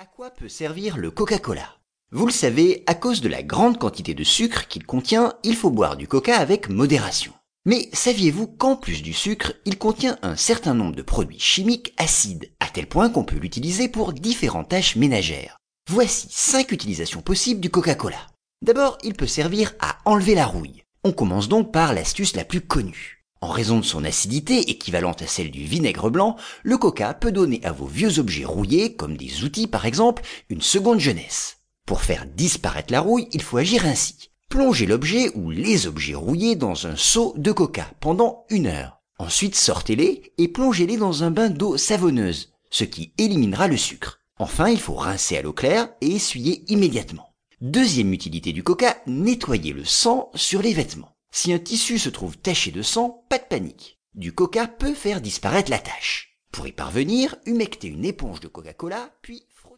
À quoi peut servir le Coca-Cola? Vous le savez, à cause de la grande quantité de sucre qu'il contient, il faut boire du coca avec modération. Mais saviez-vous qu'en plus du sucre, il contient un certain nombre de produits chimiques acides, à tel point qu'on peut l'utiliser pour différentes tâches ménagères? Voici 5 utilisations possibles du Coca-Cola. D'abord, il peut servir à enlever la rouille. On commence donc par l'astuce la plus connue. En raison de son acidité équivalente à celle du vinaigre blanc, le coca peut donner à vos vieux objets rouillés, comme des outils par exemple, une seconde jeunesse. Pour faire disparaître la rouille, il faut agir ainsi. Plongez l'objet ou les objets rouillés dans un seau de coca pendant une heure. Ensuite, sortez-les et plongez-les dans un bain d'eau savonneuse, ce qui éliminera le sucre. Enfin, il faut rincer à l'eau claire et essuyer immédiatement. Deuxième utilité du coca, nettoyer le sang sur les vêtements. Si un tissu se trouve taché de sang, pas de panique. Du coca peut faire disparaître la tache. Pour y parvenir, humectez une éponge de Coca-Cola, puis